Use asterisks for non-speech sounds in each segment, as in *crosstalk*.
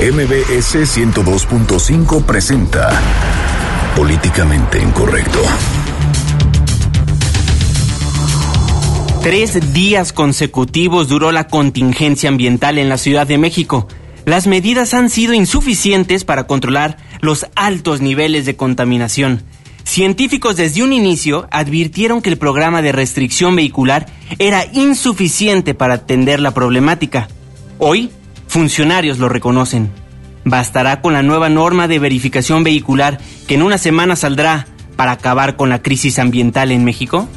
MBS 102.5 presenta Políticamente Incorrecto. Tres días consecutivos duró la contingencia ambiental en la Ciudad de México. Las medidas han sido insuficientes para controlar los altos niveles de contaminación. Científicos desde un inicio advirtieron que el programa de restricción vehicular era insuficiente para atender la problemática. Hoy, funcionarios lo reconocen. ¿Bastará con la nueva norma de verificación vehicular que en una semana saldrá para acabar con la crisis ambiental en México?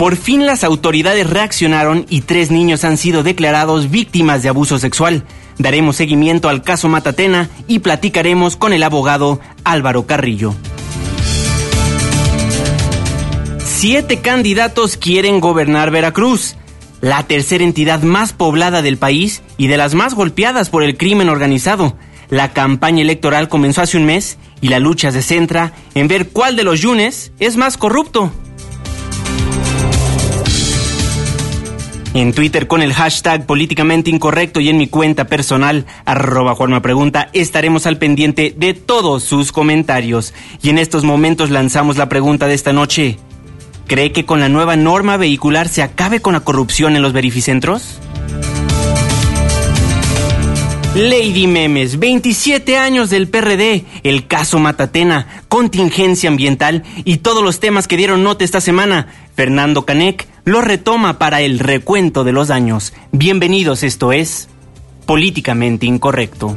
Por fin las autoridades reaccionaron y tres niños han sido declarados víctimas de abuso sexual. Daremos seguimiento al caso Matatena y platicaremos con el abogado Álvaro Carrillo. Siete candidatos quieren gobernar Veracruz, la tercera entidad más poblada del país y de las más golpeadas por el crimen organizado. La campaña electoral comenzó hace un mes y la lucha se centra en ver cuál de los yunes es más corrupto. En Twitter con el hashtag políticamente incorrecto y en mi cuenta personal, arroba Juanma Pregunta, estaremos al pendiente de todos sus comentarios. Y en estos momentos lanzamos la pregunta de esta noche. ¿Cree que con la nueva norma vehicular se acabe con la corrupción en los verificentros? Lady Memes, 27 años del PRD, el caso Matatena, contingencia ambiental y todos los temas que dieron nota esta semana. Fernando Canek lo retoma para el recuento de los daños. Bienvenidos, esto es Políticamente Incorrecto.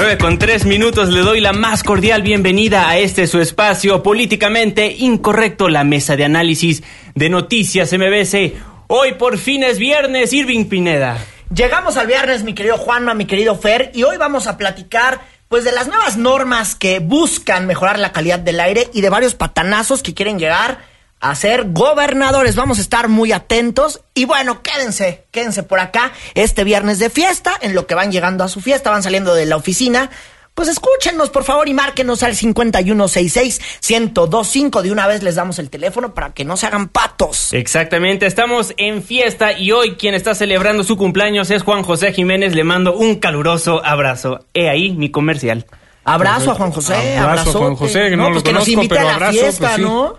Nueve con tres minutos le doy la más cordial bienvenida a este su espacio políticamente incorrecto, la mesa de análisis de noticias MBC. Hoy por fin es viernes, Irving Pineda. Llegamos al viernes, mi querido Juanma, mi querido Fer, y hoy vamos a platicar pues de las nuevas normas que buscan mejorar la calidad del aire y de varios patanazos que quieren llegar a ser gobernadores. Vamos a estar muy atentos y bueno, quédense, quédense por acá este viernes de fiesta, en lo que van llegando a su fiesta, van saliendo de la oficina. Pues escúchenos, por favor, y márquenos al 5166-1025. De una vez les damos el teléfono para que no se hagan patos. Exactamente, estamos en fiesta y hoy quien está celebrando su cumpleaños es Juan José Jiménez. Le mando un caluroso abrazo. He ahí mi comercial. Abrazo a Juan José, abrazo. a Juan José, que no, lo pues que conozco, nos invite pero a la abrazo, fiesta, pues sí. ¿no?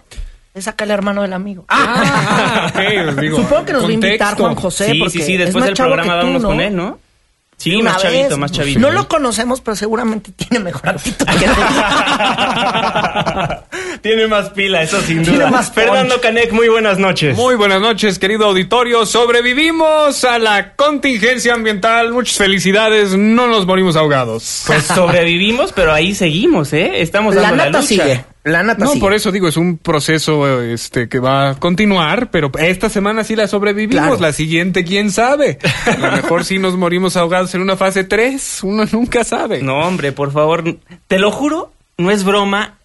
Es acá el hermano del amigo. Ah, ok, os digo, Supongo que nos va a invitar. Juan José. sí, porque sí, sí, es después del programa vámonos ¿no? con él, ¿no? Sí, Una más vez. chavito, más chavito. No lo conocemos, pero seguramente *laughs* tiene mejor actitud que tú. *laughs* Tiene más pila, eso sin Tiene duda. más Fernando. Canek, muy buenas noches. Muy buenas noches, querido auditorio. Sobrevivimos a la contingencia ambiental. Muchas felicidades. No nos morimos ahogados. Pues *laughs* sobrevivimos, pero ahí seguimos, ¿eh? Estamos La dando la, nata lucha. sigue. La nata No, sigue. por eso digo, es un proceso este que va a continuar, pero esta semana sí la sobrevivimos, Claro. la siguiente quién sabe. A lo *laughs* mejor sí nos morimos ahogados en una fase 3, uno nunca sabe. No, hombre, por favor. Te lo juro, no es broma.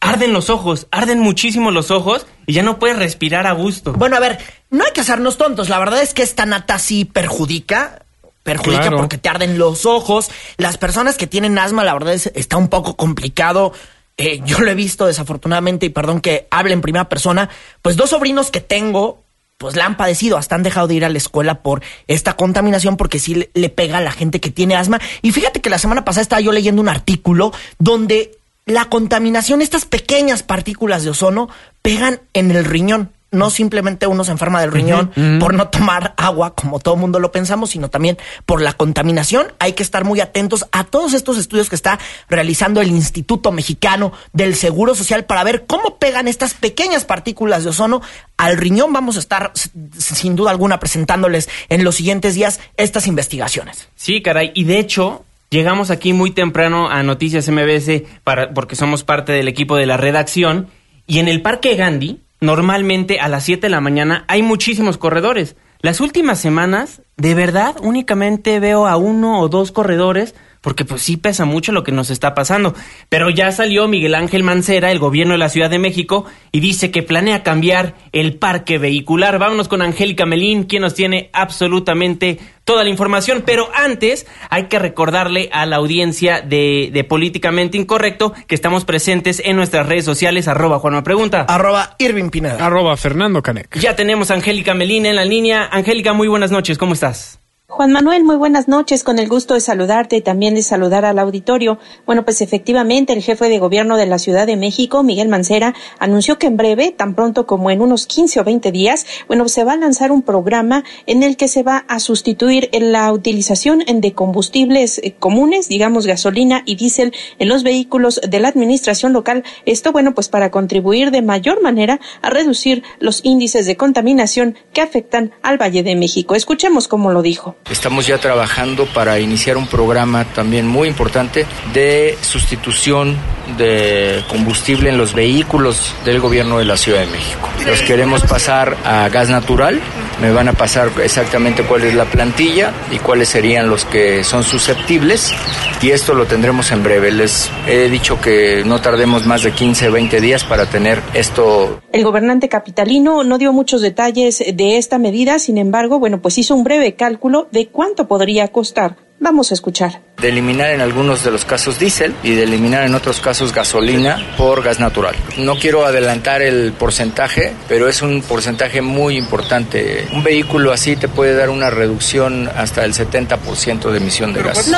Arden los ojos, arden muchísimo los ojos y ya no puedes respirar a gusto. Bueno, a ver, no hay que hacernos tontos. La verdad es que esta nata sí perjudica. Perjudica Claro. porque te arden los ojos. Las personas que tienen asma, la verdad es está un poco complicado. Eh, yo lo he visto desafortunadamente y perdón que hable en primera persona. Pues dos sobrinos que tengo, pues la han padecido, hasta han dejado de ir a la escuela por esta contaminación porque sí le, le pega a la gente que tiene asma. Y fíjate que la semana pasada estaba yo leyendo un artículo donde la contaminación, estas pequeñas partículas de ozono, pegan en el riñón. No simplemente uno se enferma del riñón por no tomar agua, como todo mundo lo pensamos, sino también por la contaminación. Hay que estar muy atentos a todos estos estudios que está realizando el Instituto Mexicano del Seguro Social para ver cómo pegan estas pequeñas partículas de ozono al riñón. Vamos a estar, sin duda alguna, presentándoles en los siguientes días estas investigaciones. Sí, caray. Y de hecho, llegamos aquí muy temprano a Noticias MBS para, porque somos parte del equipo de la redacción. Y en el Parque Gandhi, normalmente a las 7 de la mañana hay muchísimos corredores. Las últimas semanas, de verdad, únicamente veo a uno o dos corredores porque pues sí pesa mucho lo que nos está pasando. Pero ya salió Miguel Ángel Mancera, el gobierno de la Ciudad de México, y dice que planea cambiar el parque vehicular. Vámonos con Angélica Melín, quien nos tiene absolutamente toda la información. Pero antes hay que recordarle a la audiencia de, de Políticamente Incorrecto que estamos presentes en nuestras redes sociales, arroba Juanma Pregunta. Arroba Irving Pineda. Arroba Fernando Canec. Ya tenemos a Angélica Melín en la línea. Angélica, muy buenas noches, ¿cómo estás? Juan Manuel, muy buenas noches. Con el gusto de saludarte y también de saludar al auditorio. Bueno, pues efectivamente el jefe de gobierno de la Ciudad de México, Miguel Mancera, anunció que en breve, tan pronto como en unos 15 o 20 días, bueno, se va a lanzar un programa en el que se va a sustituir la utilización de combustibles eh, comunes, digamos gasolina y diésel en los vehículos de la administración local. Esto, bueno, pues para contribuir de mayor manera a reducir los índices de contaminación que afectan al Valle de México. Escuchemos cómo lo dijo. Estamos ya trabajando para iniciar un programa también muy importante de sustitución de combustible en los vehículos del gobierno de la Ciudad de México. Los queremos pasar a gas natural. Me van a pasar exactamente cuál es la plantilla y cuáles serían los que son susceptibles. Y esto lo tendremos en breve. Les he dicho que no tardemos más de 15, 20 días para tener esto. El gobernante capitalino no dio muchos detalles de esta medida, sin embargo, bueno, pues hizo un breve cálculo de cuánto podría costar. Vamos a escuchar. De eliminar en algunos de los casos diésel y de eliminar en otros casos gasolina por gas natural. No quiero adelantar el porcentaje, pero es un porcentaje muy importante. Un vehículo así te puede dar una reducción hasta el 70% de emisión de gas.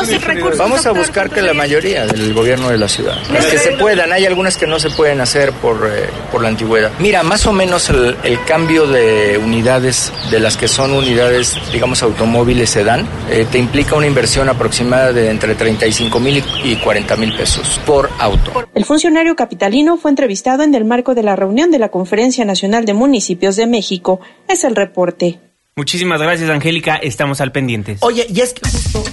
Vamos a buscar que la mayoría del gobierno de la ciudad, las que se puedan, hay algunas que no se pueden hacer por, eh, por la antigüedad. Mira, más o menos el, el, cambio de unidades, de las que son unidades, digamos, automóviles sedán, eh, te implica una inversión aproximada de entre 35 mil y 40 mil pesos por auto. El funcionario capitalino fue entrevistado en el marco de la reunión de la Conferencia Nacional de Municipios de México. Es el reporte. Muchísimas gracias, Angélica. Estamos al pendiente. Oye, y es que justo...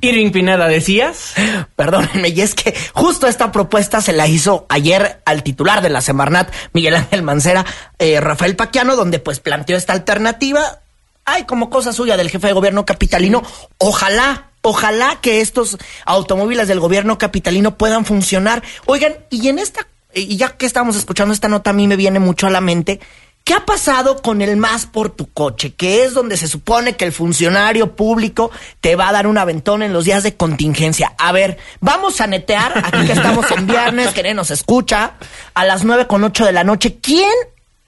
Irving Pineda, ¿decías? Perdónenme, y es que justo esta propuesta se la hizo ayer al titular de la Semarnat, Miguel Ángel Mancera, eh, Rafael Paquiano, donde pues planteó esta alternativa Ay, como cosa suya del jefe de gobierno capitalino. Ojalá, ojalá que estos automóviles del gobierno capitalino puedan funcionar. Oigan, y en esta, y ya que estamos escuchando esta nota, a mí me viene mucho a la mente. ¿Qué ha pasado con el más por tu coche? Que es donde se supone que el funcionario público te va a dar un aventón en los días de contingencia. A ver, vamos a netear, aquí que estamos en viernes, que nos escucha, a las nueve con ocho de la noche. ¿Quién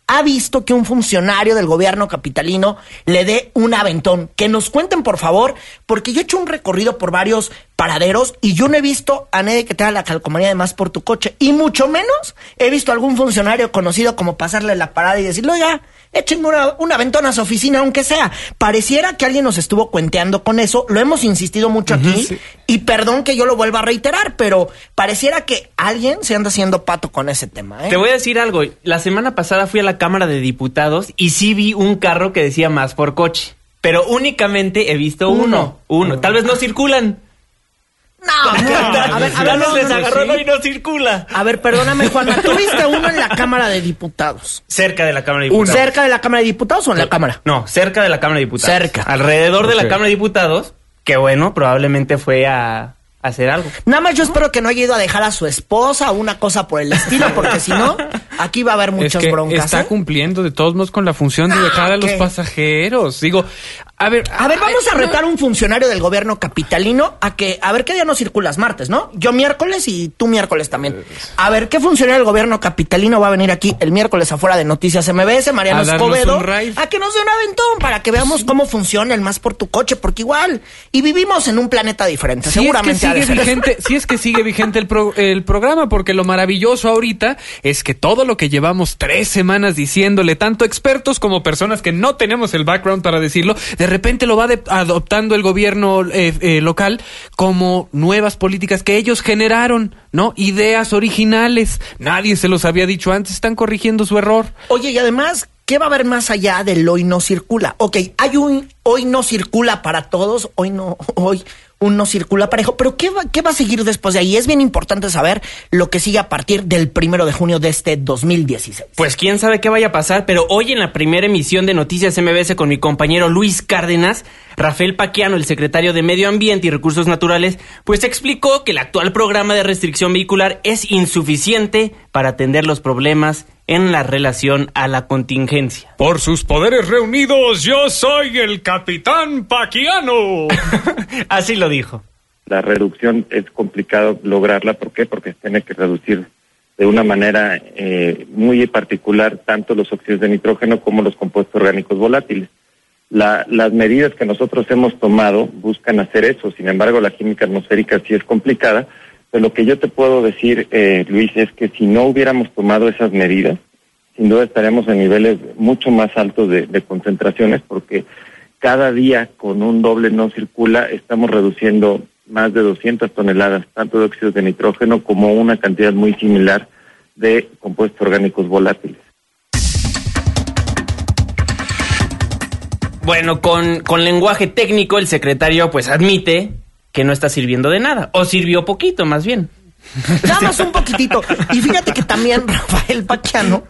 ha visto que un funcionario del gobierno capitalino le dé un aventón. Que nos cuenten, por favor, porque yo he hecho un recorrido por varios paraderos y yo no he visto a nadie que tenga la calcomanía de más por tu coche. Y mucho menos he visto a algún funcionario conocido como pasarle la parada y decirle, oiga, échenme una, una ventona a su oficina, aunque sea. Pareciera que alguien nos estuvo cuenteando con eso. Lo hemos insistido mucho aquí. Y perdón que yo lo vuelva a reiterar, pero pareciera que alguien se anda haciendo pato con ese tema. ¿eh? Te voy a decir algo. La semana pasada fui a la Cámara de Diputados y sí vi un carro que decía más por coche. Pero únicamente he visto uno. Uno. Tal vez no circulan. No, a ver, a ver, no, les agarró y no circula. A ver, perdóname, Juana. *laughs* ¿Tú viste uno en la Cámara de Diputados? Cerca de la Cámara de Diputados. ¿Cerca de la Cámara de Diputados o en la Cámara? No, cerca de la Cámara de Diputados. Cerca. Alrededor de la Cámara de Diputados, que bueno, probablemente fue a hacer algo. Nada más yo espero que no haya ido a dejar a su esposa o una cosa por el estilo, porque si no, aquí va a haber muchas es que broncas. Está ¿eh? cumpliendo de todos modos con la función de dejar a los ¿qué? pasajeros. Digo, a ver. A ver, vamos a retar a un funcionario del gobierno capitalino a que, a ver qué día no circulas martes, ¿no? Yo miércoles y tú miércoles también. A ver, ¿qué funcionario del gobierno capitalino va a venir aquí el miércoles afuera de Noticias MBS, Mariano A Escobedo? A que nos dé un aventón para que veamos cómo funciona el más por tu coche, porque igual, y vivimos en un planeta diferente, Si seguramente es que sigue vigente, si es que sigue vigente el, pro- el programa, porque lo maravilloso ahorita es que todo lo que llevamos tres semanas diciéndole, tanto expertos como personas que no tenemos el background para decirlo, de repente lo va de- adoptando el gobierno eh, eh, local como nuevas políticas que ellos generaron, ¿no? Ideas originales. Nadie se los había dicho antes, están corrigiendo su error. Oye, y además, ¿qué va a haber más allá del hoy no circula? Ok, hay un hoy no circula para todos, hoy no, *laughs* hoy, un no circula parejo. Pero ¿qué va, ¿qué va a seguir después de ahí? Es bien importante saber lo que sigue a partir del primero de junio de este 2016. Pues quién sabe qué vaya a pasar, pero hoy en la primera emisión de Noticias MBS con mi compañero Luis Cárdenas, Rafael Paquiano, el secretario de Medio Ambiente y Recursos Naturales, pues explicó que el actual programa de restricción vehicular es insuficiente para atender los problemas en la relación a la contingencia. Por sus poderes reunidos, yo soy el capitán Paquiano. *laughs* Así lo dijo. La reducción es complicado lograrla, ¿por qué? Porque se tiene que reducir de una manera eh, muy particular tanto los óxidos de nitrógeno como los compuestos orgánicos volátiles. La, las medidas que nosotros hemos tomado buscan hacer eso, sin embargo la química atmosférica sí es complicada, pero lo que yo te puedo decir, eh, Luis, es que si no hubiéramos tomado esas medidas, sin duda estaríamos en niveles mucho más altos de, de concentraciones, porque cada día con un doble no circula estamos reduciendo más de 200 toneladas, tanto de óxidos de nitrógeno como una cantidad muy similar de compuestos orgánicos volátiles. Bueno, con, con lenguaje técnico, el secretario pues admite que no está sirviendo de nada, o sirvió poquito más bien. Nada más un poquitito. Y fíjate que también *laughs* Rafael Paquiano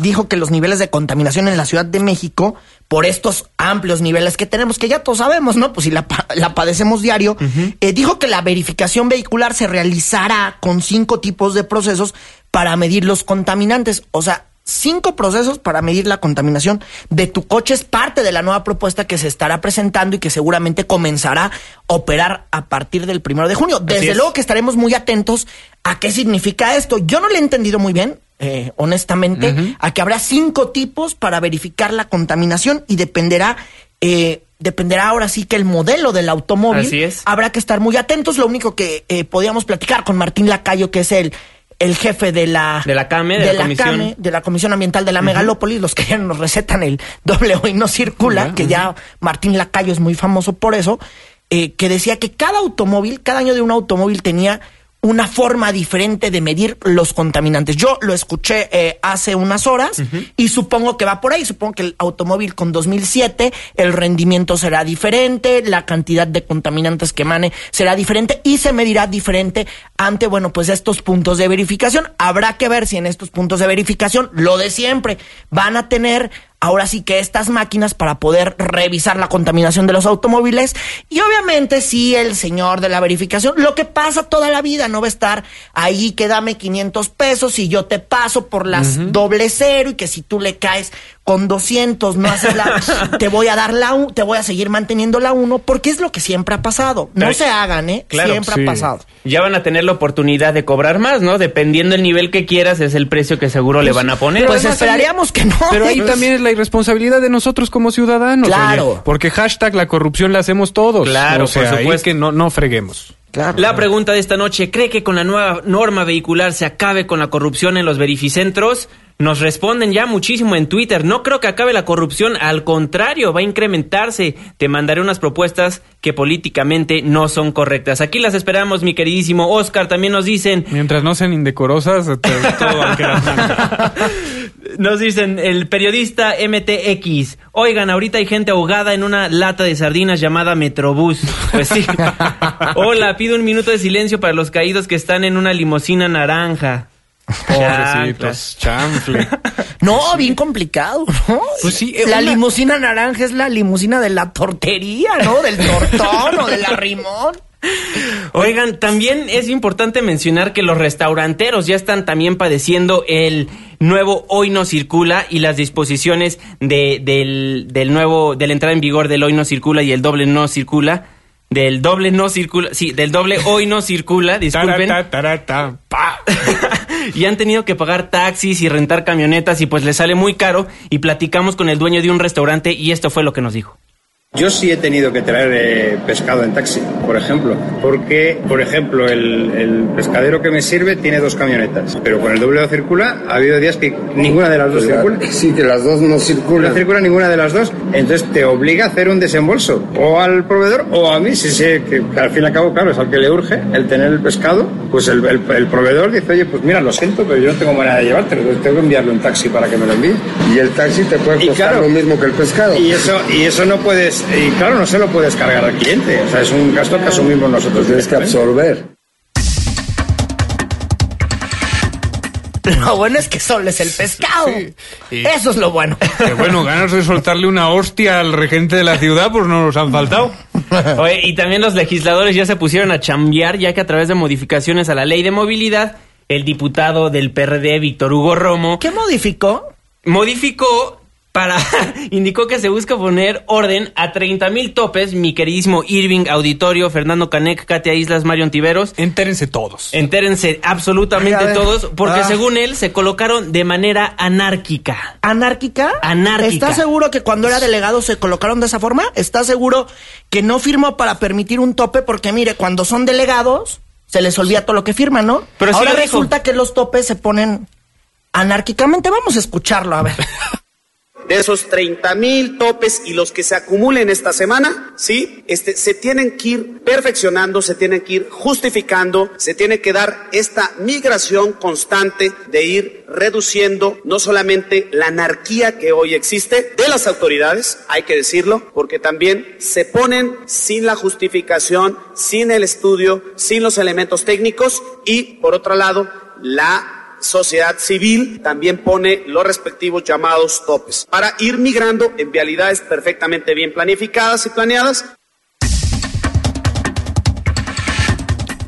dijo que los niveles de contaminación en la Ciudad de México, por estos amplios niveles que tenemos, que ya todos sabemos, ¿no? Pues si la, la padecemos diario, eh, dijo que la verificación vehicular se realizará con cinco tipos de procesos para medir los contaminantes. O sea, cinco procesos para medir la contaminación de tu coche es parte de la nueva propuesta que se estará presentando y que seguramente comenzará a operar a partir del primero de junio. Desde es. luego que estaremos muy atentos a qué significa esto. Yo no le he entendido muy bien. Eh, honestamente, a que habrá cinco tipos para verificar la contaminación y dependerá, eh, dependerá ahora sí que el modelo del automóvil. Así es. Habrá que estar muy atentos. Lo único que eh, podíamos platicar con Martín Lacayo, que es el, el jefe de la, De la CAME, de la Comisión. CAME, de la Comisión Ambiental de la Megalópolis, los que ya nos recetan el doble hoy no circula, que ya Martín Lacayo es muy famoso por eso, eh, que decía que cada automóvil, cada año de un automóvil tenía una forma diferente de medir los contaminantes. Yo lo escuché eh, hace unas horas y supongo que va por ahí. Supongo que el automóvil con 2007, el rendimiento será diferente, la cantidad de contaminantes que emane será diferente y se medirá diferente ante, bueno, pues estos puntos de verificación. Habrá que ver si en estos puntos de verificación, lo de siempre, van a tener ahora sí que estas máquinas para poder revisar la contaminación de los automóviles y obviamente sí el señor de la verificación, lo que pasa toda la vida, no va a estar ahí que dame 500 pesos y yo te paso por las doble cero y que si tú le caes con 200 no haces la *laughs* te voy a dar la te voy a seguir manteniendo la uno porque es lo que siempre ha pasado. No Pero- se hagan, ¿eh? Claro, siempre sí. ha pasado. Ya van a tener la oportunidad de cobrar más, ¿no? Dependiendo del nivel que quieras, es el precio que seguro le van a poner. Pues esperaríamos que no. Pero ahí ¿eh? también es la irresponsabilidad de nosotros como ciudadanos. Claro. oye, porque hashtag la corrupción la hacemos todos. Claro, o sea, por ahí supuesto. que no, no freguemos. Claro. La pregunta de esta noche, ¿cree que con la nueva norma vehicular se acabe con la corrupción en los verificentros? Nos responden ya muchísimo en Twitter. No creo que acabe la corrupción, al contrario, va a incrementarse. Te mandaré unas propuestas que políticamente no son correctas. Aquí las esperamos, mi queridísimo Oscar. También nos dicen, Mientras no sean indecorosas, te- todo va a quedar mal. nos dicen el periodista MTX. Oigan, ahorita hay gente ahogada en una lata de sardinas llamada Metrobús. Pues sí. *laughs* Hola, pido un minuto de silencio para los caídos que están en una limusina naranja. Pobrecitos, chanfle. *laughs* No, bien complicado, ¿no? Pues sí, eh, la una- limusina naranja es la limusina de la tortería, ¿no? Del tortón o de la rimón. Oigan, también es importante mencionar que los restauranteros ya están también padeciendo el nuevo Hoy no circula y las disposiciones de, del, del nuevo, de la entrada en vigor del Hoy no circula y el doble no circula. Del doble no circula, sí, del doble hoy no circula, disculpen. Tarata, tarata, pa. *laughs* y han tenido que pagar taxis y rentar camionetas y pues les sale muy caro y platicamos con el dueño de un restaurante y esto fue lo que nos dijo. Yo sí he tenido que traer eh, pescado en taxi, por ejemplo, porque, por ejemplo, el, el pescadero que me sirve tiene dos camionetas, pero con el doble no circula, ha habido días que ninguna de las dos circula. *laughs* Sí, que las dos no No circulan. circula ninguna de las dos, entonces te obliga a hacer un desembolso, o al proveedor o a mí, si sé que, que al fin y al cabo, claro, es al que le urge el tener el pescado, pues el, el- el proveedor dice, oye, pues mira, lo siento, pero yo no tengo manera de llevártelo, entonces tengo que enviarle un taxi para que me lo envíe. Y el taxi te puede costar claro, lo mismo que el pescado. Y eso, y eso no puedes y claro, no se lo puedes cargar al cliente. O sea, es un gasto que asumimos nosotros. Tienes que absorber. Lo bueno es que solo es el pescado. Sí. Eso es lo bueno. Que bueno, ganas de soltarle una hostia al regente de la ciudad, pues no nos han faltado. *laughs* Oye, y también los legisladores ya se pusieron a chambear, ya que a través de modificaciones a la ley de movilidad, el diputado del PRD, Víctor Hugo Romo, ¿Qué modificó? modificó para. *laughs* indicó que se busca poner orden a 30 mil topes, mi queridísimo Irving Auditorio, Fernando Canec, Katia Islas, Mario Antiveros. Entérense todos. Entérense absolutamente Ay, todos, porque Ah. según él se colocaron de manera anárquica. ¿Anárquica? Anárquica. ¿Estás seguro que cuando era delegado se colocaron de esa forma? ¿Estás seguro que no firmó para permitir un tope? Porque mire, cuando son delegados, se les olvida todo lo que firman, ¿no? Pero sí Ahora resulta que los topes se ponen anárquicamente. Vamos a escucharlo, a ver. *laughs* de esos 30 mil topes y los que se acumulen esta semana, ¿sí? Este, se tienen que ir perfeccionando, se tienen que ir justificando, se tiene que dar esta migración constante de ir reduciendo no solamente la anarquía que hoy existe de las autoridades, hay que decirlo, porque también se ponen sin la justificación, sin el estudio, sin los elementos técnicos y, por otro lado, la sociedad civil también pone los respectivos llamados topes para ir migrando en vialidades perfectamente bien planificadas y planeadas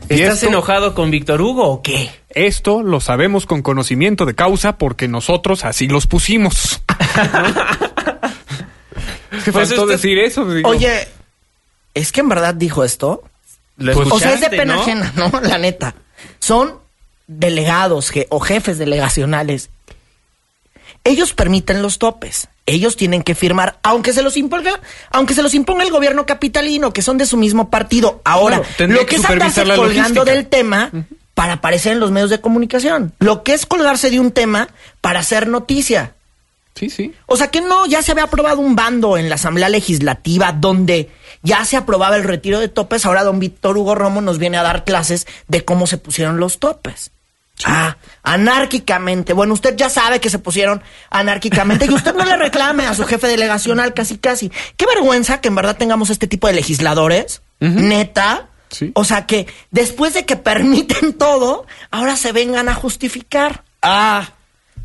¿Y ¿Estás esto? enojado con Víctor Hugo o qué? Esto lo sabemos con conocimiento de causa porque nosotros así los pusimos. *laughs* ¿Qué *laughs* Pues faltó usted- decir eso? Digo, Oye, ¿es que en verdad dijo esto? Lo Pues- O sea, es de pena ¿no? ajena, ¿no? La neta. Son delegados o jefes delegacionales. Ellos permiten los topes. Ellos tienen que firmar, aunque se los imponga, aunque se los imponga el gobierno capitalino, que son de su mismo partido. Ahora, Claro, lo que que es andarse colgando logística. del tema para aparecer en los medios de comunicación. Lo que es colgarse de un tema para hacer noticia. Sí, sí. O sea que no, ya se había aprobado un bando en la Asamblea Legislativa donde ya se aprobaba el retiro de topes. Ahora don Víctor Hugo Romo nos viene a dar clases de cómo se pusieron los topes. Ah, anárquicamente. Bueno, usted ya sabe que se pusieron anárquicamente y usted no le reclame a su jefe delegacional casi casi. Qué vergüenza que en verdad tengamos este tipo de legisladores. Neta. Sí. O sea que después de que permiten todo, ahora se vengan a justificar. Ah,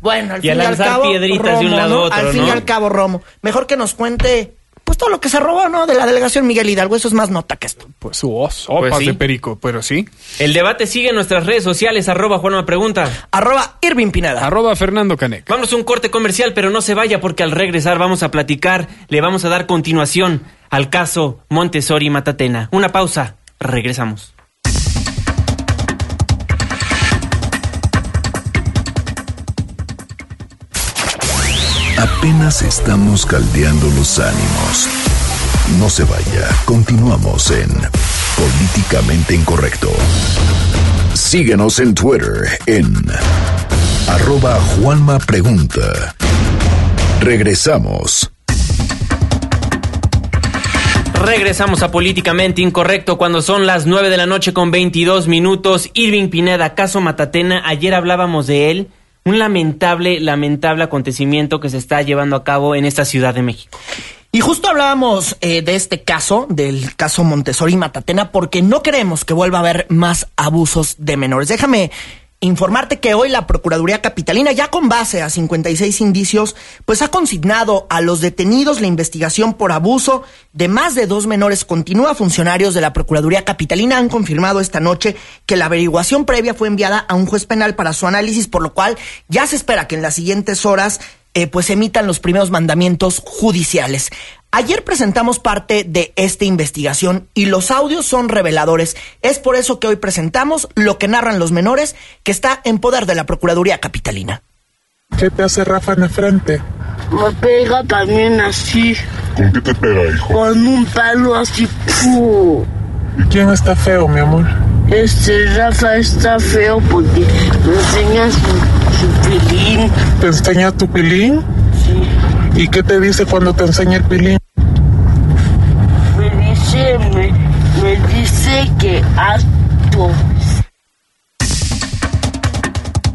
bueno, al Y a fin y al lanzar cabo, piedritas de un lado a ¿no? otro, Al fin y al cabo, Romo. Mejor que nos cuente, pues todo lo que se robó, ¿no? De la delegación Miguel Hidalgo. Eso es más nota que esto. Pues su sopas Pues sí. de perico, pero sí. El debate sigue en nuestras redes sociales, arroba Juanma Pregunta. Arroba Irving Pineda. Arroba Fernando Canec. Vamos a un corte comercial, pero no se vaya porque al regresar vamos a platicar, le vamos a dar continuación al caso Montessori Matatena. Una pausa, regresamos. Apenas estamos caldeando los ánimos. No se vaya, continuamos en Políticamente Incorrecto. Síguenos en Twitter en arroba Juanma Pregunta. Regresamos. Regresamos a Políticamente Incorrecto cuando son las 9 de la noche con 22 minutos. Irving Pineda, caso Matatena, ayer hablábamos de él. Un lamentable, lamentable acontecimiento que se está llevando a cabo en esta Ciudad de México. Y justo hablábamos eh, de este caso, del caso Montessori Matatena, porque no queremos que vuelva a haber más abusos de menores. Déjame informarte que hoy la Procuraduría Capitalina, ya con base a 56 indicios, pues ha consignado a los detenidos la investigación por abuso de más de dos menores. Continúa funcionarios de la Procuraduría Capitalina han confirmado esta noche que la averiguación previa fue enviada a un juez penal para su análisis, por lo cual ya se espera que en las siguientes horas eh, pues emitan los primeros mandamientos judiciales. Ayer presentamos parte de esta investigación y los audios son reveladores. Es por eso que hoy presentamos lo que narran los menores que está en poder de la Procuraduría Capitalina. ¿Qué te hace Rafa en la frente? Me pega también así, ¿Con qué te pega, hijo? con un palo así. ¿Y quién está feo, mi amor? Este Rafa está feo porque me enseña su, su pilín. ¿Te enseña tu pilín? Sí. ¿Y qué te dice cuando te enseña el pilín? Me dice, me, me dice que alto.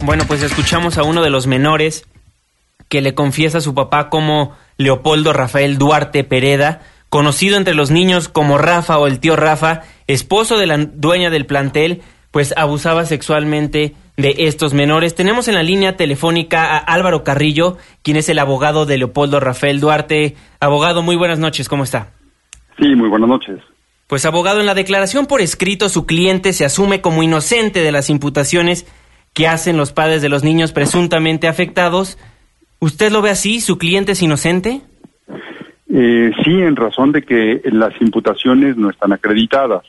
Bueno, pues escuchamos a uno de los menores que le confiesa a su papá como Leopoldo Rafael Duarte Pereda conocido entre los niños como Rafa o el tío Rafa, esposo de la dueña del plantel, pues abusaba sexualmente de estos menores. Tenemos en la línea telefónica a Álvaro Carrillo, quien es el abogado de Leopoldo Rafael Duarte. Abogado, muy buenas noches, ¿cómo está? Sí, muy buenas noches. Pues abogado, en la declaración por escrito su cliente se asume como inocente de las imputaciones que hacen los padres de los niños presuntamente afectados. ¿Usted lo ve así? ¿Su cliente es inocente? Eh, sí, en razón de que las imputaciones no están acreditadas.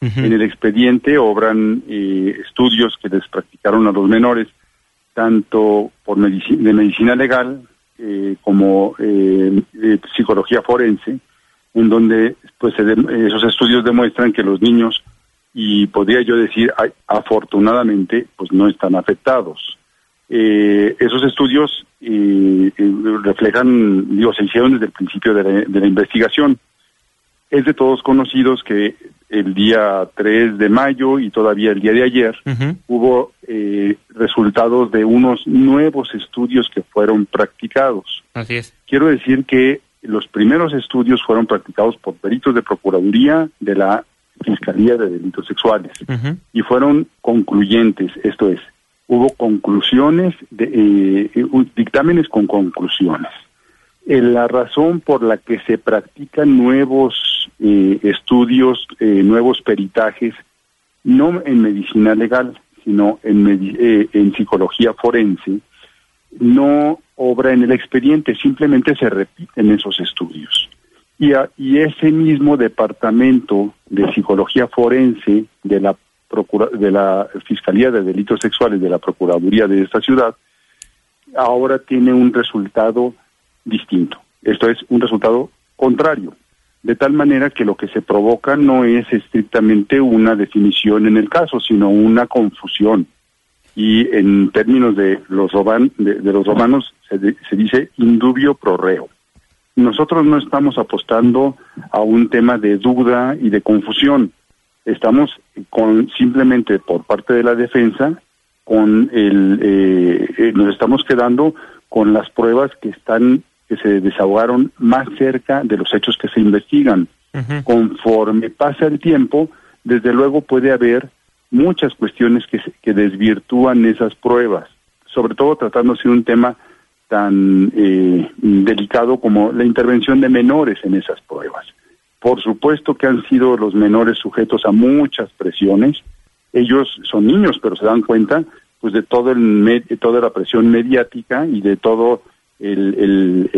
En el expediente obran eh, estudios que les practicaron a los menores, tanto por de medicina legal eh, como eh, de psicología forense, en donde pues esos estudios demuestran que los niños y podría yo decir afortunadamente pues no están afectados. esos estudios reflejan, digo, se hicieron desde el principio de la, de la investigación. Es de todos conocidos que el día 3 de mayo y todavía el día de ayer hubo eh, resultados de unos nuevos estudios que fueron practicados. Así es. Quiero decir que los primeros estudios fueron practicados por peritos de Procuraduría de la Fiscalía de Delitos Sexuales y fueron concluyentes, esto es, hubo conclusiones, de, eh, dictámenes con conclusiones. Eh, la razón por la que se practican nuevos eh, estudios, eh, nuevos peritajes, no en medicina legal, sino en, en psicología forense, no obra en el expediente, simplemente se repiten esos estudios. Y, y ese mismo departamento de psicología forense de la, de la Fiscalía de Delitos Sexuales de la Procuraduría de esta ciudad, ahora tiene un resultado distinto. Esto es un resultado contrario, de tal manera que lo que se provoca no es estrictamente una definición en el caso, sino una confusión. Y en términos de los, de, los romanos se, se dice indubio pro reo. Nosotros no estamos apostando a un tema de duda y de confusión. Estamos con simplemente por parte de la defensa con el eh, eh, nos estamos quedando con las pruebas que están que se desahogaron más cerca de los hechos que se investigan. Conforme pasa el tiempo, desde luego puede haber muchas cuestiones que, que desvirtúan esas pruebas, sobre todo tratándose de un tema tan eh, delicado como la intervención de menores en esas pruebas. Por supuesto que han sido los menores sujetos a muchas presiones. Ellos son niños, pero se dan cuenta pues de todo el toda la presión mediática y de todo el,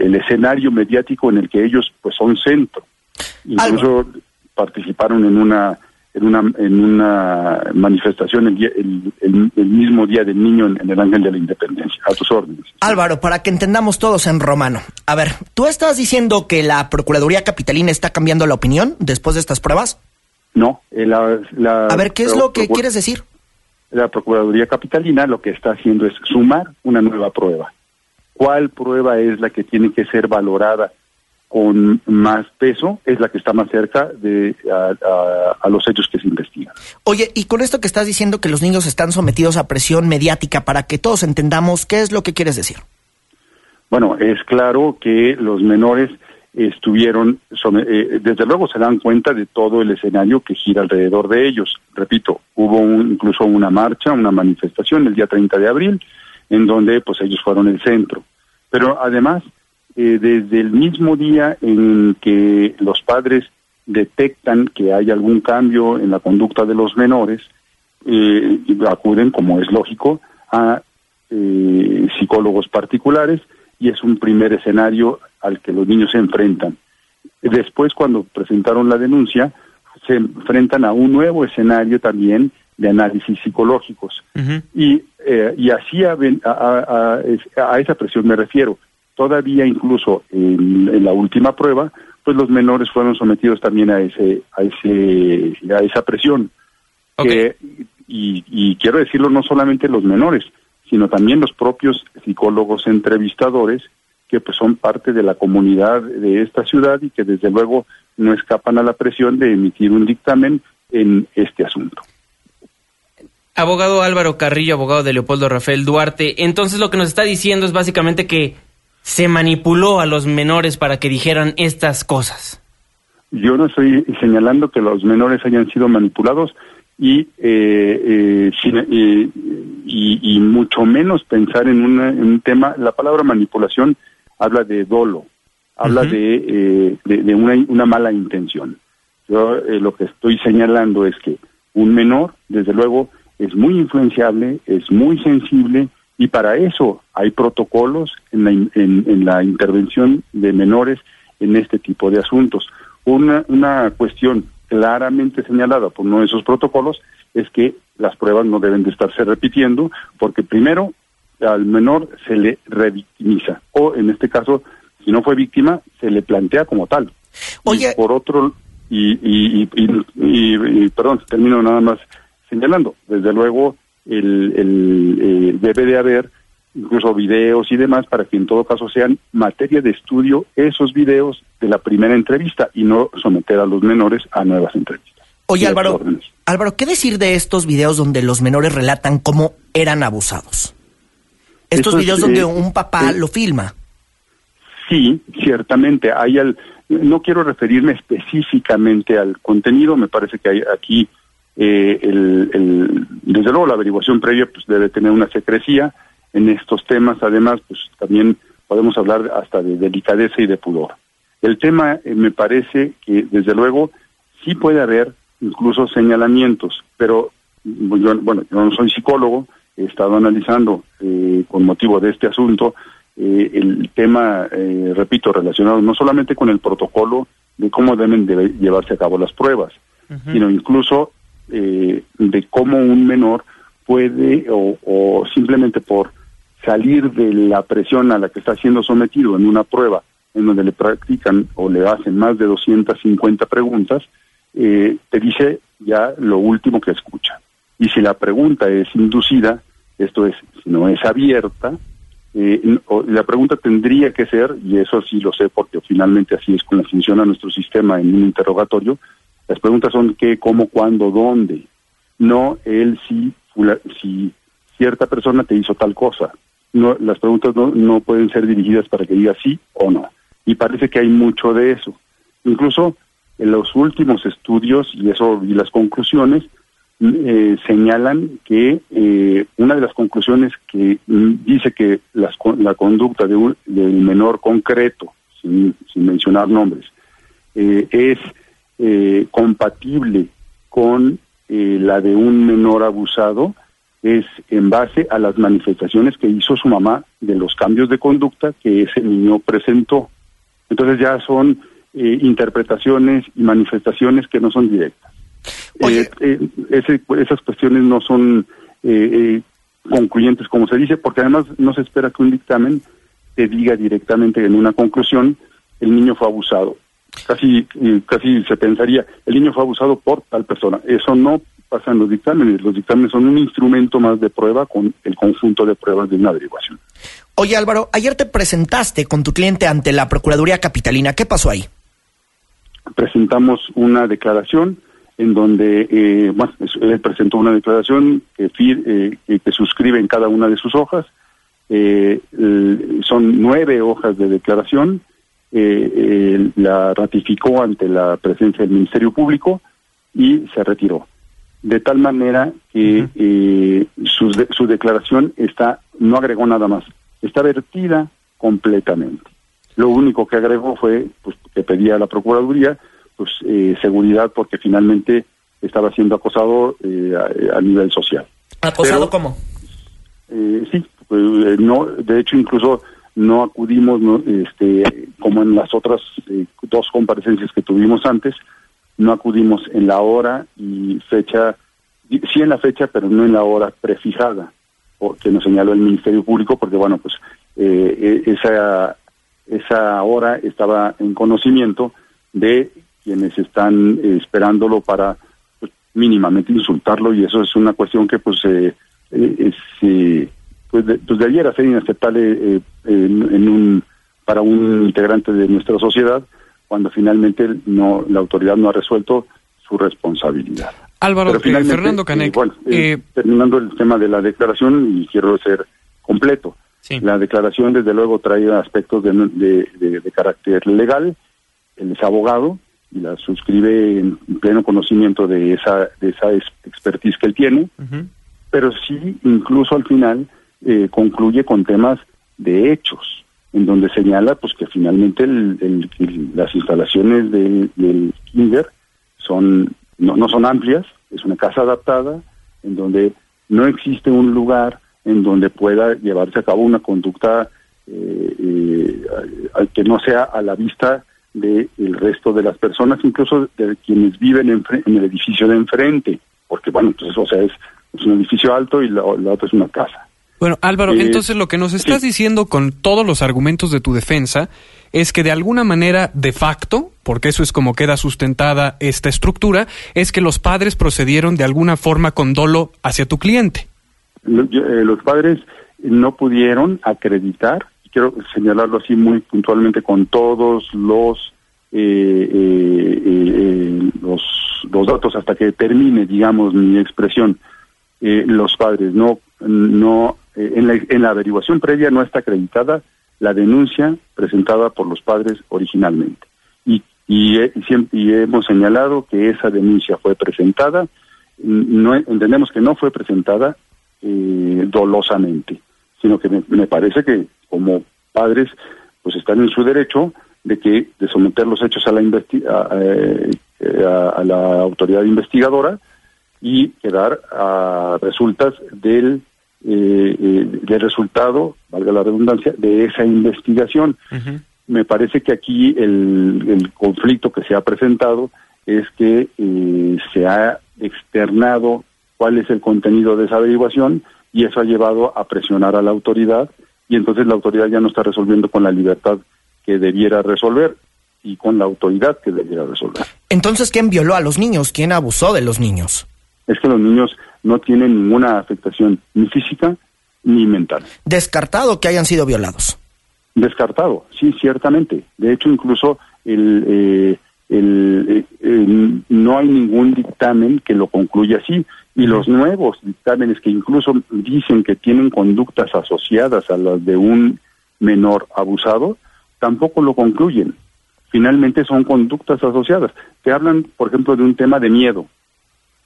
el, escenario mediático en el que ellos pues son centro. Incluso participaron en una en una en una manifestación el, el, mismo día del niño en, el Ángel de la Independencia. A tus órdenes. Álvaro, para que entendamos todos en romano. A ver, ¿tú estás diciendo que la Procuraduría Capitalina está cambiando la opinión después de estas pruebas? No. Eh, la, la, a ver, ¿qué es lo que quieres decir? La Procuraduría Capitalina lo que está haciendo es sumar una nueva prueba cuál prueba es la que tiene que ser valorada con más peso es la que está más cerca de a, los hechos que se investigan. Oye, y con esto que estás diciendo que los niños están sometidos a presión mediática para que todos entendamos qué es lo que quieres decir. Bueno, es claro que los menores estuvieron, eh, desde luego se dan cuenta de todo el escenario que gira alrededor de ellos. Repito, hubo incluso una marcha, una manifestación el día 30 de abril, en donde pues ellos fueron el centro. Pero además, eh, desde el mismo día en que los padres detectan que hay algún cambio en la conducta de los menores, eh, acuden, como es lógico, a eh, psicólogos particulares y es un primer escenario al que los niños se enfrentan. Después, cuando presentaron la denuncia, se enfrentan a un nuevo escenario también de análisis psicológicos. y, eh, y así a, a, a, esa presión me refiero. Todavía incluso en, la última prueba, pues los menores fueron sometidos también a ese a ese a esa presión. y, y quiero decirlo no solamente los menores, sino también los propios psicólogos entrevistadores que pues son parte de la comunidad de esta ciudad y que desde luego no escapan a la presión de emitir un dictamen en este asunto. Abogado Álvaro Carrillo, abogado de Leopoldo Rafael Duarte. Entonces lo que nos está diciendo es básicamente que se manipuló a los menores para que dijeran estas cosas. Yo no estoy señalando que los menores hayan sido manipulados y, eh, eh, sin- eh, y, y mucho menos pensar en, una- en un tema. La palabra manipulación habla de dolo, habla de, eh, de, de una, una mala intención. Yo eh, lo que estoy señalando es que un menor, desde luego, es muy influenciable, es muy sensible y para eso hay protocolos en la, in- en, en la intervención de menores en este tipo de asuntos. Una, una cuestión claramente señalada por uno de esos protocolos es que las pruebas no deben de estarse repitiendo porque primero al menor se le revictimiza o en este caso si no fue víctima se le plantea como tal. Oye, Y por otro y, y, y, y- y- y, perdón termino nada más señalando desde luego el, el, eh, debe de haber incluso videos y demás para que en todo caso sean materia de estudio esos videos de la primera entrevista y no someter a los menores a nuevas entrevistas. Oye, Álvaro. Álvaro, ¿qué decir de estos videos donde los menores relatan cómo eran abusados? Estos Eso es, videos donde eh, un papá eh, lo filma. Sí, ciertamente. Hay al, no quiero referirme específicamente al contenido, me parece que hay aquí, eh, el, el- desde luego la averiguación previa pues debe tener una secrecía en estos temas, además pues también podemos hablar hasta de delicadeza y de pudor. El tema eh, me parece que desde luego sí puede haber incluso señalamientos, pero mm, yo, bueno, yo no soy psicólogo, he estado analizando eh, con motivo de este asunto eh, el tema, eh, repito, relacionado no solamente con el protocolo de cómo deben de llevarse a cabo las pruebas, sino incluso eh, de cómo un menor puede o, simplemente por salir de la presión a la que está siendo sometido en una prueba en donde le practican o le hacen más de 250 preguntas, eh, te dice ya lo último que escucha. Y si la pregunta es inducida, esto es, si no es abierta, eh, la pregunta tendría que ser, y eso sí lo sé porque finalmente así es como funciona nuestro sistema en un interrogatorio, las preguntas son qué, cómo, cuándo, dónde, no el si, si cierta persona te hizo tal cosa. No, las preguntas no, no pueden ser dirigidas para que diga sí o no. Y parece que hay mucho de eso. Incluso en los últimos estudios y eso y las conclusiones mm, eh, señalan que eh, una de las conclusiones que mm, dice que las la conducta de un, del menor concreto, sin, sin mencionar nombres, eh, es eh, compatible con eh, la de un menor abusado, es en base a las manifestaciones que hizo su mamá de los cambios de conducta que ese niño presentó. Entonces ya son eh, interpretaciones y manifestaciones que no son directas. Eh, eh, ese- esas cuestiones no son eh, eh, concluyentes, como se dice, porque además no se espera que un dictamen te diga directamente en una conclusión el niño fue abusado. Casi, eh, casi se pensaría, el niño fue abusado por tal persona. Eso no pasa en los dictámenes. Los dictámenes son un instrumento más de prueba con el conjunto de pruebas de una averiguación. Oye, Álvaro, ayer te presentaste con tu cliente ante la Procuraduría Capitalina. ¿Qué pasó ahí? presentamos una declaración en donde eh, bueno, él presentó una declaración que, eh, que, suscribe en cada una de sus hojas. Eh, son nueve hojas de declaración. Eh, eh, la ratificó ante la presencia del Ministerio Público y se retiró. De tal manera que eh, su, de- su declaración está no agregó nada más, está vertida completamente. Lo único que agregó fue pues, que pedía a la Procuraduría pues, eh, seguridad porque finalmente estaba siendo acosado eh, a, a nivel social. ¿Acosado Pero- cómo? Eh, sí, pues, eh, no, de hecho incluso no acudimos, no, este, como en las otras eh, dos comparecencias que tuvimos antes, no acudimos en la hora y fecha, sí en la fecha, pero no en la hora prefijada, porque nos señaló el Ministerio Público, porque bueno, pues eh, eh, esa, esa hora estaba en conocimiento de quienes están eh, esperándolo para pues, mínimamente insultarlo y eso es una cuestión que pues eh, eh, es, eh, pues, de, pues debiera ser inaceptable eh, en, en un para un integrante de nuestra sociedad cuando finalmente no la autoridad no ha resuelto su responsabilidad. Álvaro, eh, Fernando eh, bueno, eh, terminando el tema de la declaración y quiero ser completo. La declaración, desde luego, trae aspectos de, de- de- de carácter legal. Él es abogado y la suscribe en pleno conocimiento de esa, de esa ex- expertise que él tiene, pero sí, incluso al final, eh, concluye con temas de hechos, en donde señala pues que finalmente el- las instalaciones del, del kinder son no, no son amplias, es una casa adaptada, en donde no existe un lugar en donde pueda llevarse a cabo una conducta eh, eh, que no sea a la vista del resto de las personas, incluso de quienes viven enfre- en el edificio de enfrente, porque bueno, pues o sea, es, es un edificio alto y la otra es una casa. Bueno, Álvaro, Eh, entonces lo que nos estás diciendo con todos los argumentos de tu defensa es que de alguna manera, de facto, porque eso es como queda sustentada esta estructura, es que los padres procedieron de alguna forma con dolo hacia tu cliente. Eh, los padres no pudieron acreditar, y quiero señalarlo así muy puntualmente con todos los eh, eh, eh, los, los datos hasta que termine, digamos, mi expresión. Eh, los padres no, no eh, en, la, en la averiguación previa no está acreditada la denuncia presentada por los padres originalmente. Y, y, eh, y y hemos señalado que esa denuncia fue presentada, no entendemos que no fue presentada eh, dolosamente, sino que me, me parece que como padres pues están en su derecho de que de someter los hechos a la a, eh, a- a la autoridad investigadora y quedar a resultas del del resultado, valga la redundancia, de esa investigación. Me parece que aquí el, el conflicto que se ha presentado es que eh, se ha externado cuál es el contenido de esa averiguación y eso ha llevado a presionar a la autoridad y entonces la autoridad ya no está resolviendo con la libertad que debiera resolver y con la autoridad que debiera resolver. Entonces, ¿quién violó a los niños? ¿Quién abusó de los niños? Es que los niños no tienen ninguna afectación ni física ni mental. Descartado que hayan sido violados. Descartado, sí, ciertamente. De hecho, incluso el, eh, el, eh, eh, no hay ningún dictamen que lo concluya así. Y los nuevos dictámenes que incluso dicen que tienen conductas asociadas a las de un menor abusado, tampoco lo concluyen. Finalmente son conductas asociadas. Te hablan, por ejemplo, de un tema de miedo.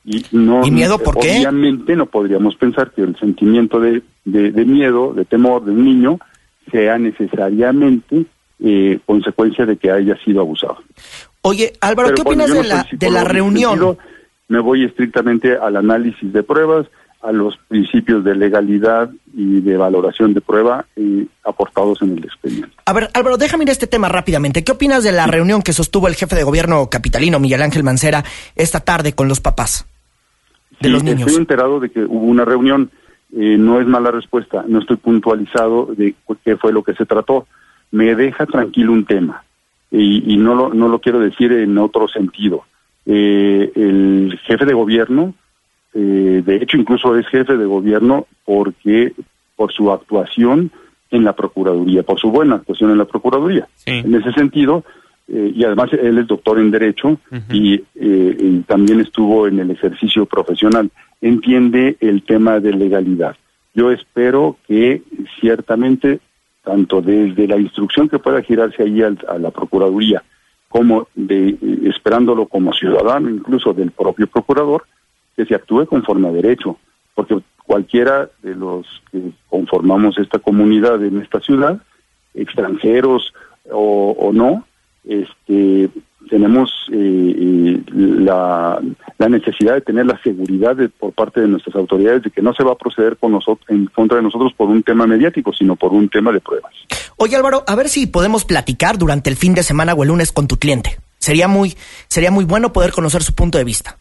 Y, no, ¿Y miedo por qué? Obviamente no podríamos pensar que el sentimiento de, de, de miedo, de temor de un niño, sea necesariamente eh, consecuencia de que haya sido abusado. Oye, Álvaro, Pero ¿qué opinas no de la, de la reunión? sentido. Me voy estrictamente al análisis de pruebas, a los principios de legalidad y de valoración de prueba eh, aportados en el expediente. A ver, Álvaro, déjame ir a este tema rápidamente. ¿Qué opinas de la reunión que sostuvo el jefe de gobierno capitalino, Miguel Ángel Mancera, esta tarde con los papás de Sí, los niños? Estoy enterado de que hubo una reunión. eh, no es mala respuesta. No estoy puntualizado de qué fue lo que se trató. Me deja tranquilo un tema. Y, y no, lo, no lo quiero decir en otro sentido. Eh, el jefe de gobierno, eh, de hecho incluso es jefe de gobierno porque por su actuación en la Procuraduría, por su buena actuación en la Procuraduría. En ese sentido, eh, y además él es doctor en Derecho y, eh, y también estuvo en el ejercicio profesional, entiende el tema de legalidad. Yo espero que ciertamente, tanto desde la instrucción que pueda girarse ahí al- a la Procuraduría, como de eh, esperándolo como ciudadano, incluso del propio procurador, que se actúe conforme a derecho, porque cualquiera de los que conformamos esta comunidad en esta ciudad, extranjeros o, o no, este, tenemos eh, la, la necesidad de tener la seguridad de- por parte de nuestras autoridades de que no se va a proceder con nosotros, en contra de nosotros por un tema mediático, sino por un tema de pruebas. Oye, Álvaro, a ver si podemos platicar durante el fin de semana o el lunes con tu cliente. Sería muy, sería muy bueno poder conocer su punto de vista.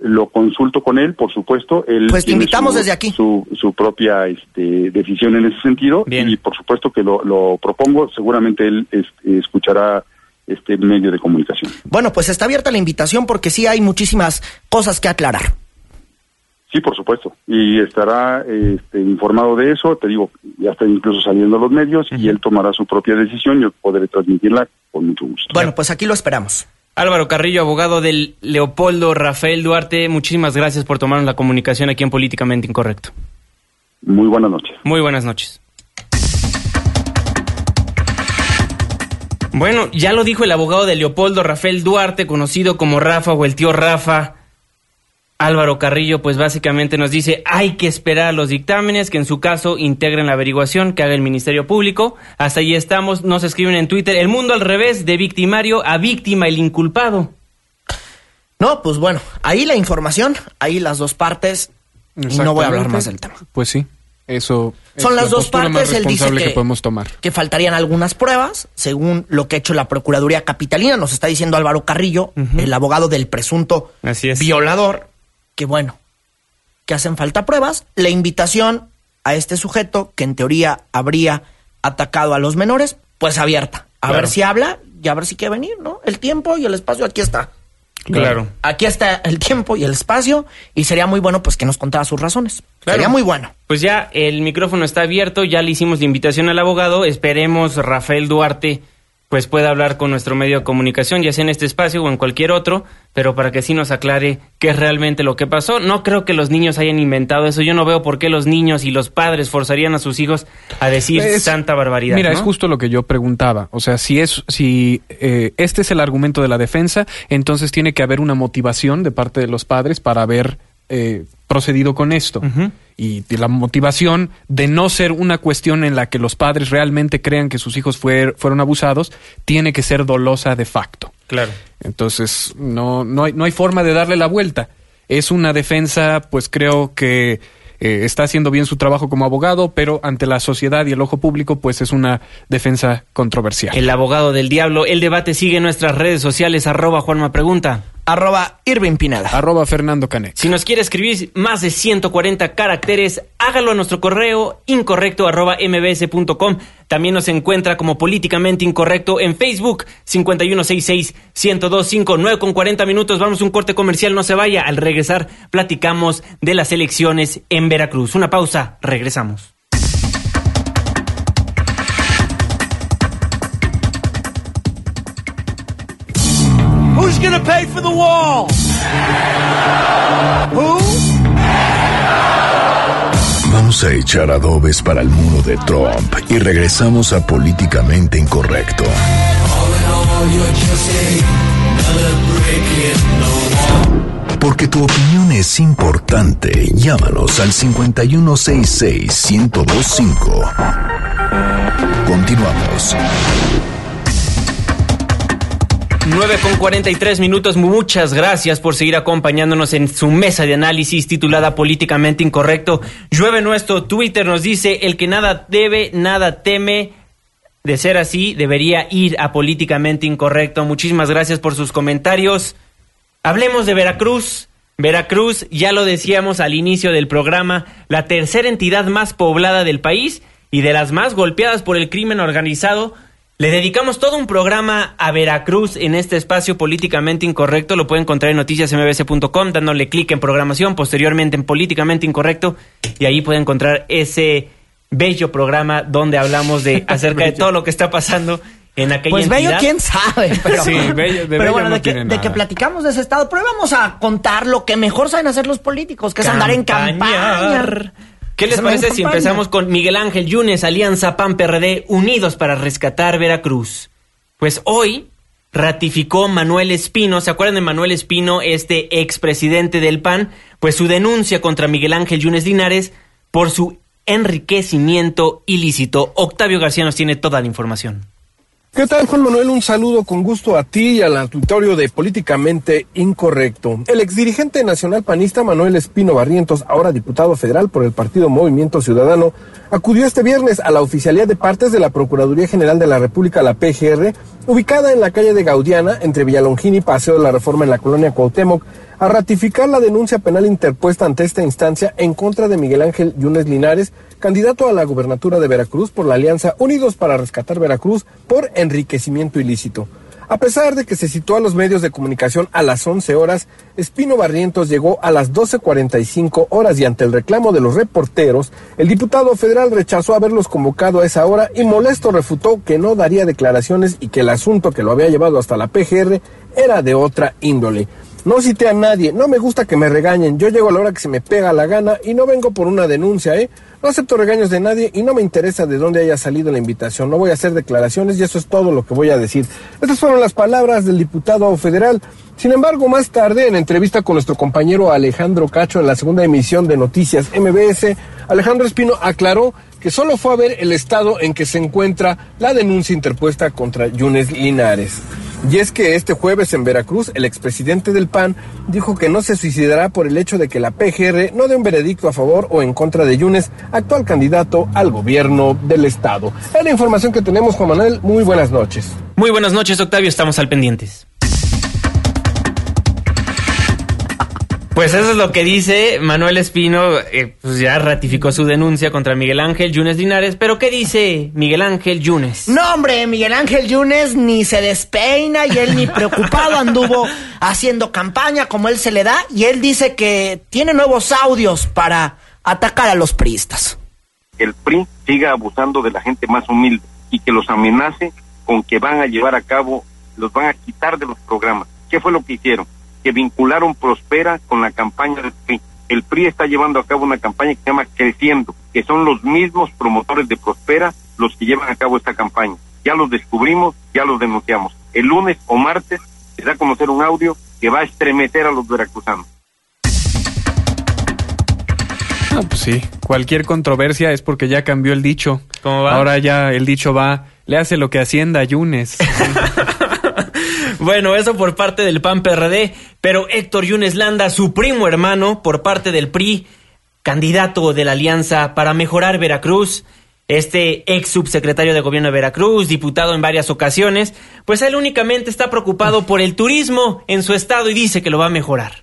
Lo consulto con él, por supuesto. Él Pues te invitamos su- desde aquí. Su, su propia este, decisión en ese sentido. Y por supuesto que lo, lo propongo. Seguramente él este, escuchará este medio de comunicación. Bueno, pues está abierta la invitación porque sí hay muchísimas cosas que aclarar. Sí, por supuesto. Y estará este, informado de eso. Te digo, ya está incluso saliendo a los medios y él tomará su propia decisión. Yo podré transmitirla con mucho gusto. Bueno, pues aquí lo esperamos. Álvaro Carrillo, abogado del Leopoldo Rafael Duarte, muchísimas gracias por tomarnos la comunicación aquí en Políticamente Incorrecto. Muy buenas noches. Muy buenas noches. Bueno, ya lo dijo el abogado de Leopoldo Rafael Duarte, conocido como Rafa o el tío Rafa. Álvaro Carrillo, pues básicamente nos dice, hay que esperar los dictámenes que en su caso integren la averiguación que haga el Ministerio Público. Hasta ahí estamos, nos escriben en Twitter, el mundo al revés, de victimario a víctima el inculpado. No, pues bueno, ahí la información, ahí las dos partes, y no voy a hablar más del tema. Pues sí, eso Son es las la dos partes, él dice que, que podemos tomar. que faltarían algunas pruebas, según lo que ha hecho la Procuraduría Capitalina, nos está diciendo Álvaro Carrillo, el abogado del presunto Así es. violador, que bueno, que hacen falta pruebas, la invitación a este sujeto, que en teoría habría atacado a los menores, pues abierta. A Claro. ver si habla y a ver si quiere venir, ¿no? El tiempo y el espacio aquí está. Claro. Aquí está el tiempo y el espacio y sería muy bueno pues que nos contara sus razones. Claro. Sería muy bueno. Pues ya el micrófono está abierto, ya le hicimos la invitación al abogado, esperemos Rafael Duarte pues pueda hablar con nuestro medio de comunicación, ya sea en este espacio o en cualquier otro, pero para que sí nos aclare qué es realmente lo que pasó. No creo que los niños hayan inventado eso, yo no veo por qué los niños y los padres forzarían a sus hijos a decir Es- tanta barbaridad. Mira, ¿no? es justo lo que yo preguntaba. O sea, si es, si eh, este es el argumento de la defensa, entonces tiene que haber una motivación de parte de los padres para haber eh, procedido con esto. Y de la motivación de no ser una cuestión en la que los padres realmente crean que sus hijos fuer- fueron abusados, tiene que ser dolosa de facto. Claro. Entonces, no, no, hay, no hay forma de darle la vuelta. Es una defensa, pues creo que eh, está haciendo bien su trabajo como abogado, pero ante la sociedad y el ojo público, pues es una defensa controversial. El abogado del diablo, el debate sigue en nuestras redes sociales, arroba Juanma Pregunta. Arroba Irving Pineda. Arroba Fernando Canet. Si nos quiere escribir más de 140 caracteres, hágalo a nuestro correo incorrecto arroba mbs.com. También nos encuentra como políticamente incorrecto en Facebook 5166-1025. con 40 minutos. Vamos a un corte comercial, no se vaya. Al regresar platicamos de las elecciones en Veracruz. Una pausa, regresamos. Vamos a echar adobes para el muro de Trump y regresamos a Políticamente Incorrecto. Porque tu opinión es importante. Llámanos al 5166-1025. Continuamos. 9 con 43 minutos. Muchas gracias por seguir acompañándonos en su mesa de análisis titulada Políticamente Incorrecto. Llueve nuestro Twitter, nos dice: el que nada debe, nada teme. De ser así, debería ir a Políticamente Incorrecto. Muchísimas gracias por sus comentarios. Hablemos de Veracruz. Veracruz, ya lo decíamos al inicio del programa, la tercera entidad más poblada del país y de las más golpeadas por el crimen organizado. Le dedicamos todo un programa a Veracruz en este espacio políticamente incorrecto. Lo puede encontrar en noticiasmbs.com, dándole clic en programación, posteriormente en políticamente incorrecto, y ahí puede encontrar ese bello programa donde hablamos de *laughs* acerca de todo lo que está pasando en aquella Pues entidad. bello, quién sabe. *laughs* Pero, Sí, bello- de pero bello bueno, no de, que, tiene de que nada. platicamos de ese estado. Pero hoy vamos a contar lo que mejor saben hacer los políticos, que es andar en campaña. ¿Qué les parece si empezamos con Miguel Ángel Yunes, Alianza PAN PRD, unidos para rescatar Veracruz? Pues hoy ratificó Manuel Espino, ¿se acuerdan de Manuel Espino, este expresidente del PAN? Pues su denuncia contra Miguel Ángel Yunes Linares por su enriquecimiento ilícito. Octavio García nos tiene toda la información. ¿Qué tal, Juan Manuel? Un saludo con gusto a ti y al auditorio de Políticamente Incorrecto. El exdirigente nacional panista Manuel Espino Barrientos, ahora diputado federal por el partido Movimiento Ciudadano, acudió este viernes a la oficialía de partes de la Procuraduría General de la República, la PGR, ubicada en la calle de Gaudiana, entre Villalongín y Paseo de la Reforma en la colonia Cuauhtémoc, a ratificar la denuncia penal interpuesta ante esta instancia en contra de Miguel Ángel Yunes Linares, candidato a la gubernatura de Veracruz por la alianza Unidos para Rescatar Veracruz por enriquecimiento ilícito. A pesar de que se citó a los medios de comunicación a las 11 horas, Espino Barrientos llegó a las 12.45 horas y ante el reclamo de los reporteros, el diputado federal rechazó haberlos convocado a esa hora y molesto refutó que no daría declaraciones y que el asunto que lo había llevado hasta la PGR era de otra índole. No cité a nadie, no me gusta que me regañen, yo llego a la hora que se me pega la gana y no vengo por una denuncia, ¿eh? No acepto regaños de nadie y no me interesa de dónde haya salido la invitación, no voy a hacer declaraciones y eso es todo lo que voy a decir. Estas fueron las palabras del diputado federal. Sin embargo, más tarde, en entrevista con nuestro compañero Alejandro Cacho en la segunda emisión de Noticias MBS, Alejandro Espino aclaró que solo fue a ver el estado en que se encuentra la denuncia interpuesta contra Yunes Linares. Y es que este jueves en Veracruz, el expresidente del PAN dijo que no se suicidará por el hecho de que la PGR no dé un veredicto a favor o en contra de Yunes, actual candidato al gobierno del estado. Es la información que tenemos, Juan Manuel. Muy buenas noches. Muy buenas noches, Octavio. Estamos al pendientes. Pues eso es lo que dice Manuel Espino, eh, pues ya ratificó su denuncia contra Miguel Ángel Yunes Linares, pero ¿qué dice Miguel Ángel Yunes? No, hombre, Miguel Ángel Yunes ni se despeina y él ni preocupado anduvo haciendo campaña como él se le da y él dice que tiene nuevos audios para atacar a los priistas. El PRI siga abusando de la gente más humilde y que los amenace con que van a llevar a cabo, los van a quitar de los programas. ¿Qué fue lo que hicieron? Que vincularon Prospera con la campaña del PRI. El PRI está llevando a cabo una campaña que se llama Creciendo, que son los mismos promotores de Prospera los que llevan a cabo esta campaña. Ya los descubrimos, ya los denunciamos. El lunes o martes se da a conocer un audio que va a estremecer a los veracruzanos. Ah, pues sí, cualquier controversia es porque ya cambió el dicho. ¿Cómo va? Ahora ya el dicho va, le hace lo que Hacienda Yunes. *laughs* Bueno, eso por parte del PAN PRD, pero Héctor Yunes Landa, su primo hermano, por parte del PRI, candidato de la Alianza para mejorar Veracruz, este ex subsecretario de gobierno de Veracruz, diputado en varias ocasiones, pues él únicamente está preocupado por el turismo en su estado y dice que lo va a mejorar.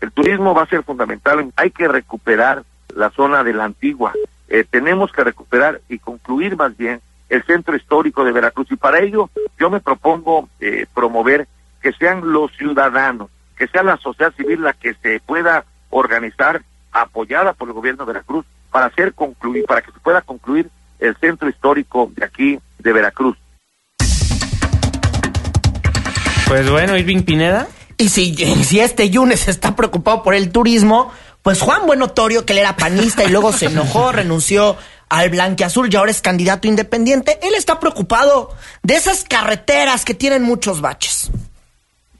El turismo va a ser fundamental, hay que recuperar la zona de la antigua, eh, tenemos que recuperar y concluir más bien el centro histórico de Veracruz. Y para ello yo me propongo eh, promover que sean los ciudadanos, que sea la sociedad civil la que se pueda organizar, apoyada por el gobierno de Veracruz, para hacer concluir, para que se pueda concluir el centro histórico de aquí de Veracruz. Pues bueno, Irving Pineda. Y si, si este Yunes está preocupado por el turismo, pues Juan Buenotorio, que él era panista y luego se enojó, *laughs* renunció al blanqueazul y ahora es candidato independiente, él está preocupado de esas carreteras que tienen muchos baches.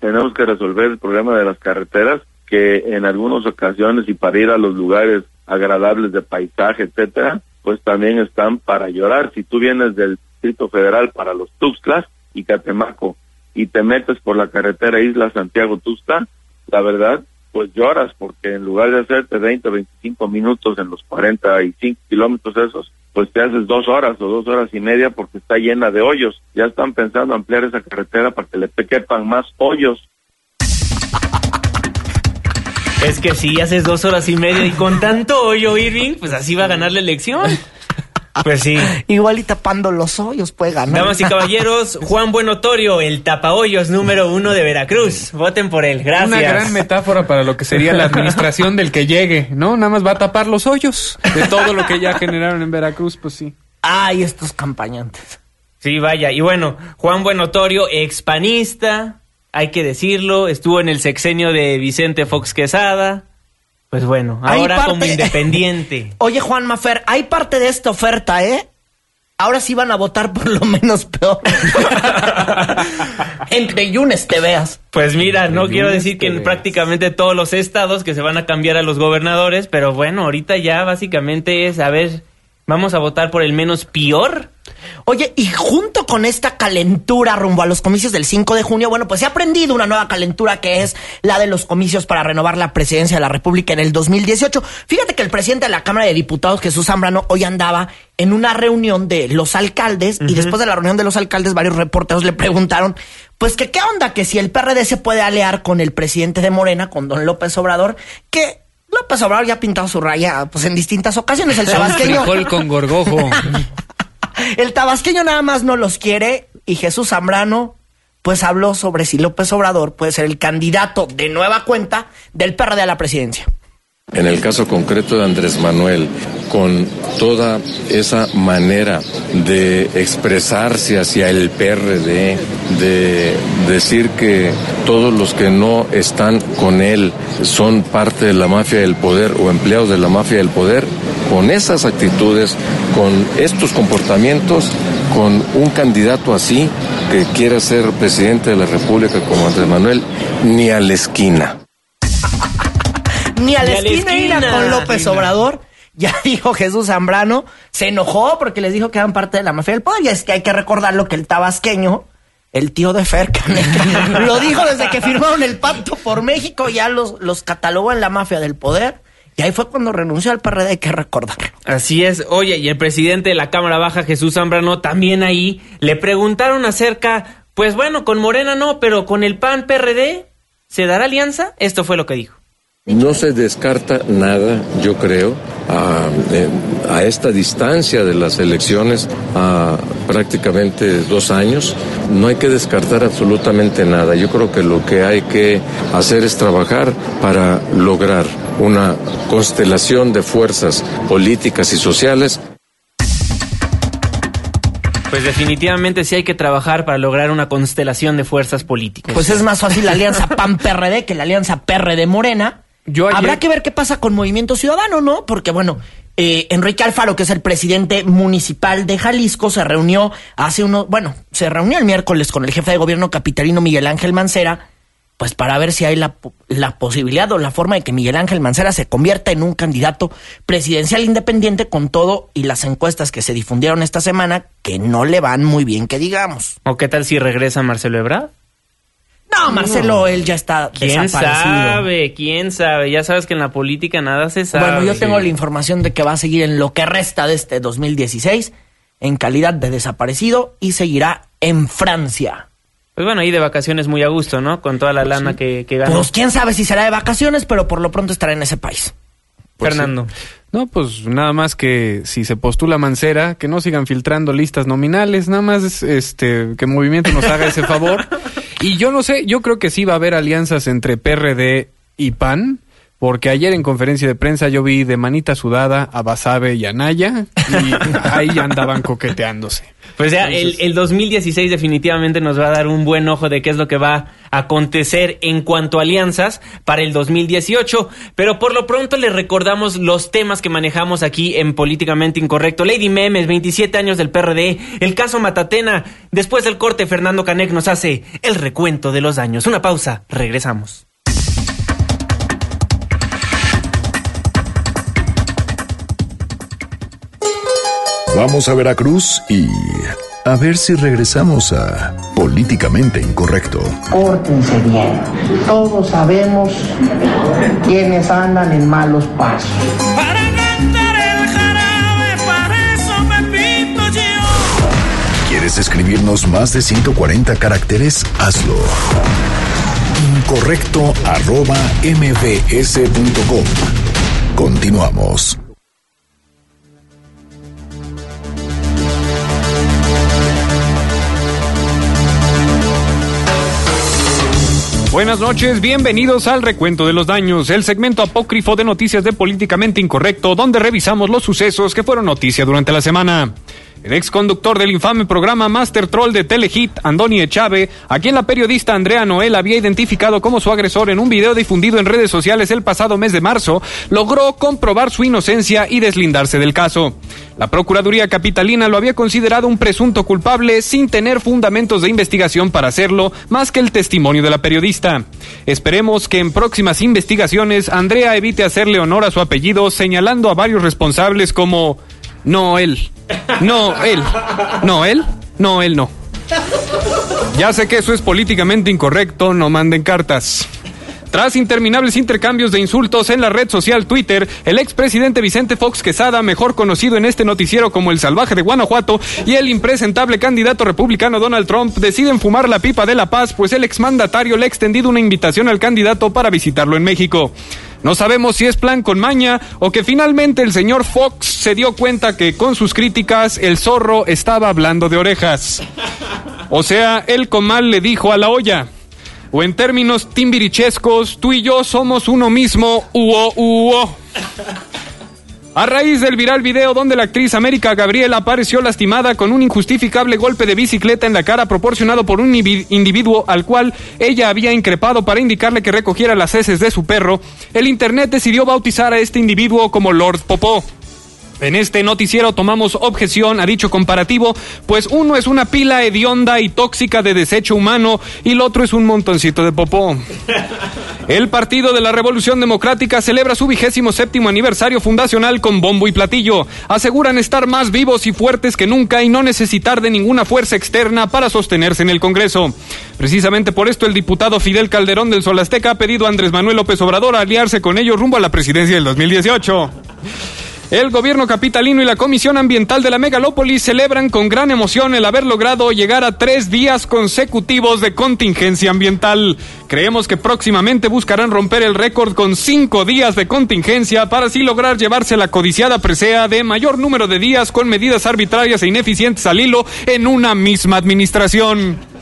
Tenemos que resolver el problema de las carreteras que en algunas ocasiones y para ir a los lugares agradables de paisaje, etcétera, pues también están para llorar. Si tú vienes del Distrito Federal para los Tuxtlas y Catemaco y te metes por la carretera Isla Santiago Tuxtla, la verdad pues lloras porque en lugar de hacerte 20 o 25 minutos en los 45 kilómetros esos, pues te haces dos horas o dos horas y media porque está llena de hoyos. Ya están pensando ampliar esa carretera para que le quepan más hoyos. Es que si haces dos horas y media y con tanto hoyo, Irving, pues así va a ganar la elección. *laughs* Pues sí. Igual y tapando los hoyos puede ganar. Damas y caballeros, *laughs* Juan Buenotorio, el tapahoyos número uno de Veracruz. Voten por él. Gracias. Una gran metáfora para lo que sería la administración del que llegue, ¿no? Nada más va a tapar los hoyos de todo lo que ya generaron en Veracruz, pues sí. Ay, estos campañantes. Sí, vaya. Y bueno, Juan Buenotorio, expanista, hay que decirlo, estuvo en el sexenio de Vicente Fox Quesada. Pues bueno, ahora parte... como independiente. *laughs* Oye, Juan Mafer, hay parte de esta oferta, ¿eh? Ahora sí van a votar por lo menos peor. *laughs* Entre Yunes te veas. Pues mira, no quiero decir que en prácticamente todos los estados que se van a cambiar a los gobernadores, pero bueno, ahorita ya básicamente es, a ver, vamos a votar por el menos peor. Oye, y junto con esta calentura rumbo a los comicios del 5 de junio, bueno, pues se ha aprendido una nueva calentura que es la de los comicios para renovar la presidencia de la República en el 2018. Fíjate que el presidente de la Cámara de Diputados, Jesús Zambrano, hoy andaba en una reunión de los alcaldes uh -huh. y después de la reunión de los alcaldes varios reporteros le preguntaron, pues que qué onda, que si el PRD se puede aliar con el presidente de Morena, con don López Obrador, que López Obrador ya ha pintado su raya pues en distintas ocasiones, el *laughs* tabasqueño. con gorgojo. *laughs* El tabasqueño nada más no los quiere y Jesús Zambrano pues habló sobre si López Obrador puede ser el candidato de nueva cuenta del PRD a la presidencia. En el caso concreto de Andrés Manuel, con toda esa manera de expresarse hacia el PRD, de decir que todos los que no están con él son parte de la mafia del poder o empleados de la mafia del poder, con esas actitudes, con estos comportamientos, con un candidato así que quiera ser presidente de la República como Andrés Manuel, ni a la esquina. Ni a la Ni a la esquina ir esquina. con López Obrador. Ya *laughs* dijo Jesús Zambrano, se enojó porque les dijo que eran parte de la mafia del poder. Y es que hay que recordarlo que el tabasqueño, el tío de Fer Caneca, lo dijo desde que firmaron el pacto por México, ya los, los catalogó en la mafia del poder. Y ahí fue cuando renunció al PRD, hay que recordarlo. Así es. Oye, y el presidente de la Cámara Baja, Jesús Zambrano, también ahí le preguntaron acerca, pues bueno, con Morena no, pero con el PAN PRD, ¿se dará alianza? Esto fue lo que dijo. No se descarta nada, yo creo, a, eh, a esta distancia de las elecciones, a prácticamente dos años. No hay que descartar absolutamente nada. Yo creo que lo que hay que hacer es trabajar para lograr una constelación de fuerzas políticas y sociales Pues definitivamente sí hay que trabajar para lograr una constelación de fuerzas políticas. Pues es más fácil la alianza PAN-PRD que la alianza PRD-Morena. Yo ayer- Habrá que ver qué pasa con Movimiento Ciudadano, ¿no? Porque, bueno, eh, Enrique Alfaro, que es el presidente municipal de Jalisco, se reunió hace unos, bueno, se reunió el miércoles con el jefe de gobierno capitalino Miguel Ángel Mancera, pues para ver si hay la, la posibilidad o la forma de que Miguel Ángel Mancera se convierta en un candidato presidencial independiente con todo y las encuestas que se difundieron esta semana que no le van muy bien, que digamos. ¿O qué tal si regresa Marcelo Ebrard? No, Marcelo, él ya está ¿Quién desaparecido. sabe? ¿Quién sabe? Ya sabes que en la política nada se sabe. Bueno, yo tengo la información de que va a seguir en lo que resta de este 2016 en calidad de desaparecido y seguirá en Francia. Pues bueno, ahí de vacaciones muy a gusto, ¿no? Con toda la lana que, que ganó. Pues quién sabe si será de vacaciones, pero por lo pronto estará en ese país. Fernando. No, pues nada más que si se postula Mancera, que no sigan filtrando listas nominales, nada más este que Movimiento nos haga ese favor. *laughs* Y yo no sé, yo creo que sí va a haber alianzas entre PRD y PAN, porque ayer en conferencia de prensa yo vi de manita sudada a Basabe y a Naya y *laughs* ahí andaban coqueteándose. Pues ya, el, el 2016 definitivamente nos va a dar un buen ojo de qué es lo que va a acontecer en cuanto a alianzas para el 2018. Pero por lo pronto les recordamos los temas que manejamos aquí en Políticamente Incorrecto. Lady Memes, 27 años del PRD, el caso Matatena. Después del corte, Fernando Canec nos hace el recuento de los daños. Una pausa, regresamos. Vamos a Veracruz y a ver si regresamos a Políticamente Incorrecto. Pórtense bien. Todos sabemos quiénes andan en malos pasos. ¿Quieres escribirnos más de 140 caracteres? Hazlo. Incorrecto arroba mbs.com. Continuamos. Buenas noches, bienvenidos al Recuento de los Daños, el segmento apócrifo de noticias de Políticamente Incorrecto, donde revisamos los sucesos que fueron noticia durante la semana. El ex conductor del infame programa Master Troll de Telehit, Andoni Echave, a quien la periodista Andrea Noel había identificado como su agresor en un video difundido en redes sociales el pasado mes de marzo, logró comprobar su inocencia y deslindarse del caso. La Procuraduría Capitalina lo había considerado un presunto culpable sin tener fundamentos de investigación para hacerlo, más que el testimonio de la periodista. Esperemos que en próximas investigaciones Andrea evite hacerle honor a su apellido señalando a varios responsables como no él, no él, no él, no él no. Ya sé que eso es políticamente incorrecto, no manden cartas. Tras interminables intercambios de insultos en la red social Twitter, el expresidente Vicente Fox Quesada, mejor conocido en este noticiero como el salvaje de Guanajuato, y el impresentable candidato republicano Donald Trump deciden fumar la pipa de la paz, pues el exmandatario le ha extendido una invitación al candidato para visitarlo en México. No sabemos si es plan con maña o que finalmente el señor Fox se dio cuenta que con sus críticas el zorro estaba hablando de orejas. O sea, el comal le dijo a la olla. O en términos timbirichescos, tú y yo somos uno mismo, uo, uo. A raíz del viral video donde la actriz América Gabriela apareció lastimada con un injustificable golpe de bicicleta en la cara proporcionado por un individuo al cual ella había increpado para indicarle que recogiera las heces de su perro, el internet decidió bautizar a este individuo como Lord Popó. En este noticiero tomamos objeción a dicho comparativo, pues uno es una pila hedionda y tóxica de desecho humano y el otro es un montoncito de popó. *laughs* El Partido de la Revolución Democrática celebra su vigésimo séptimo aniversario fundacional con bombo y platillo. Aseguran estar más vivos y fuertes que nunca y no necesitar de ninguna fuerza externa para sostenerse en el Congreso. Precisamente por esto el diputado Fidel Calderón del Sol Azteca ha pedido a Andrés Manuel López Obrador aliarse con ellos rumbo a la presidencia del 2018. El gobierno capitalino y la Comisión Ambiental de la Megalópolis celebran con gran emoción el haber logrado llegar a tres días consecutivos de contingencia ambiental. Creemos que próximamente buscarán romper el récord con cinco días de contingencia para así lograr llevarse la codiciada presea de mayor número de días con medidas arbitrarias e ineficientes al hilo en una misma administración.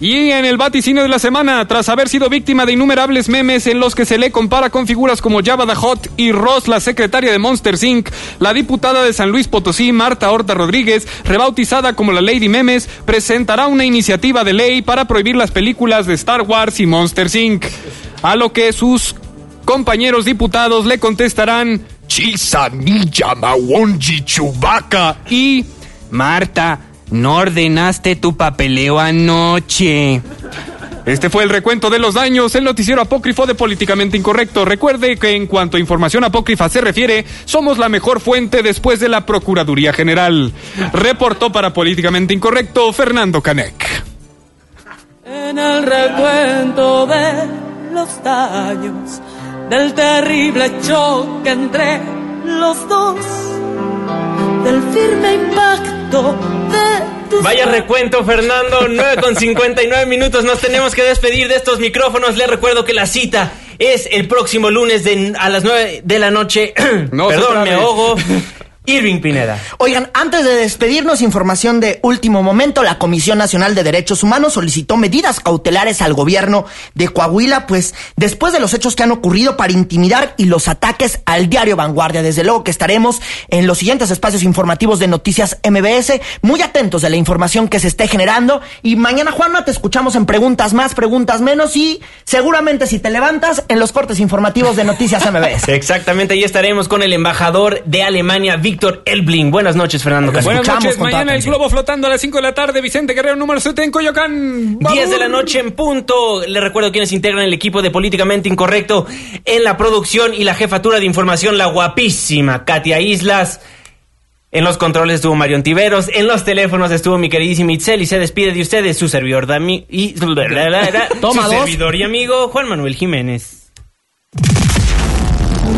Y en el vaticinio de la semana, tras haber sido víctima de innumerables memes en los que se le compara con figuras como Java the Hot y Ross, la secretaria de Monster Inc., la diputada de San Luis Potosí, Marta Horta Rodríguez, rebautizada como la Lady Memes, presentará una iniciativa de ley para prohibir las películas de Star Wars y Monster Inc. A lo que sus compañeros diputados le contestarán Chisa Ninja Mawonji Chewbacca y Marta no ordenaste tu papeleo anoche. Este fue el recuento de los daños, el noticiero apócrifo de Políticamente Incorrecto. Recuerde que en cuanto a información apócrifa se refiere, somos la mejor fuente después de la Procuraduría General. Reportó para Políticamente Incorrecto Fernando Canek. En el recuento de los daños, del terrible choque entre los dos, del firme impacto Vaya recuento, Fernando. 9 con 59 minutos. Nos tenemos que despedir de estos micrófonos. Les recuerdo que la cita es el próximo lunes a las 9 de la noche. *clears throat* Perdón, me ahogo. *laughs* Irving Pineda. Oigan, antes de despedirnos, información de último momento, la Comisión Nacional de Derechos Humanos solicitó medidas cautelares al gobierno de Coahuila, pues después de los hechos que han ocurrido para intimidar y los ataques al diario Vanguardia. Desde luego que estaremos en los siguientes espacios informativos de Noticias MBS, muy atentos de la información que se esté generando. Y mañana, Juanma, te escuchamos en preguntas más, preguntas menos y seguramente si te levantas en los cortes informativos de Noticias MBS. *laughs* Exactamente, ahí estaremos con el embajador de Alemania, Víctor Víctor Elbling. Buenas noches, Fernando Buenas noches, mañana el globo flotando a las 5 de la tarde, Vicente Guerrero, número 7 en Coyoacán. 10 de la noche en punto. Le recuerdo quienes integran el equipo de Políticamente Incorrecto en la producción y la jefatura de información, la guapísima Katia Islas. En los controles estuvo Marion Tiveros, en los teléfonos estuvo mi queridísima Itzel y se despide de ustedes su servidor Dami y Toma su servidor y amigo Juan Manuel Jiménez.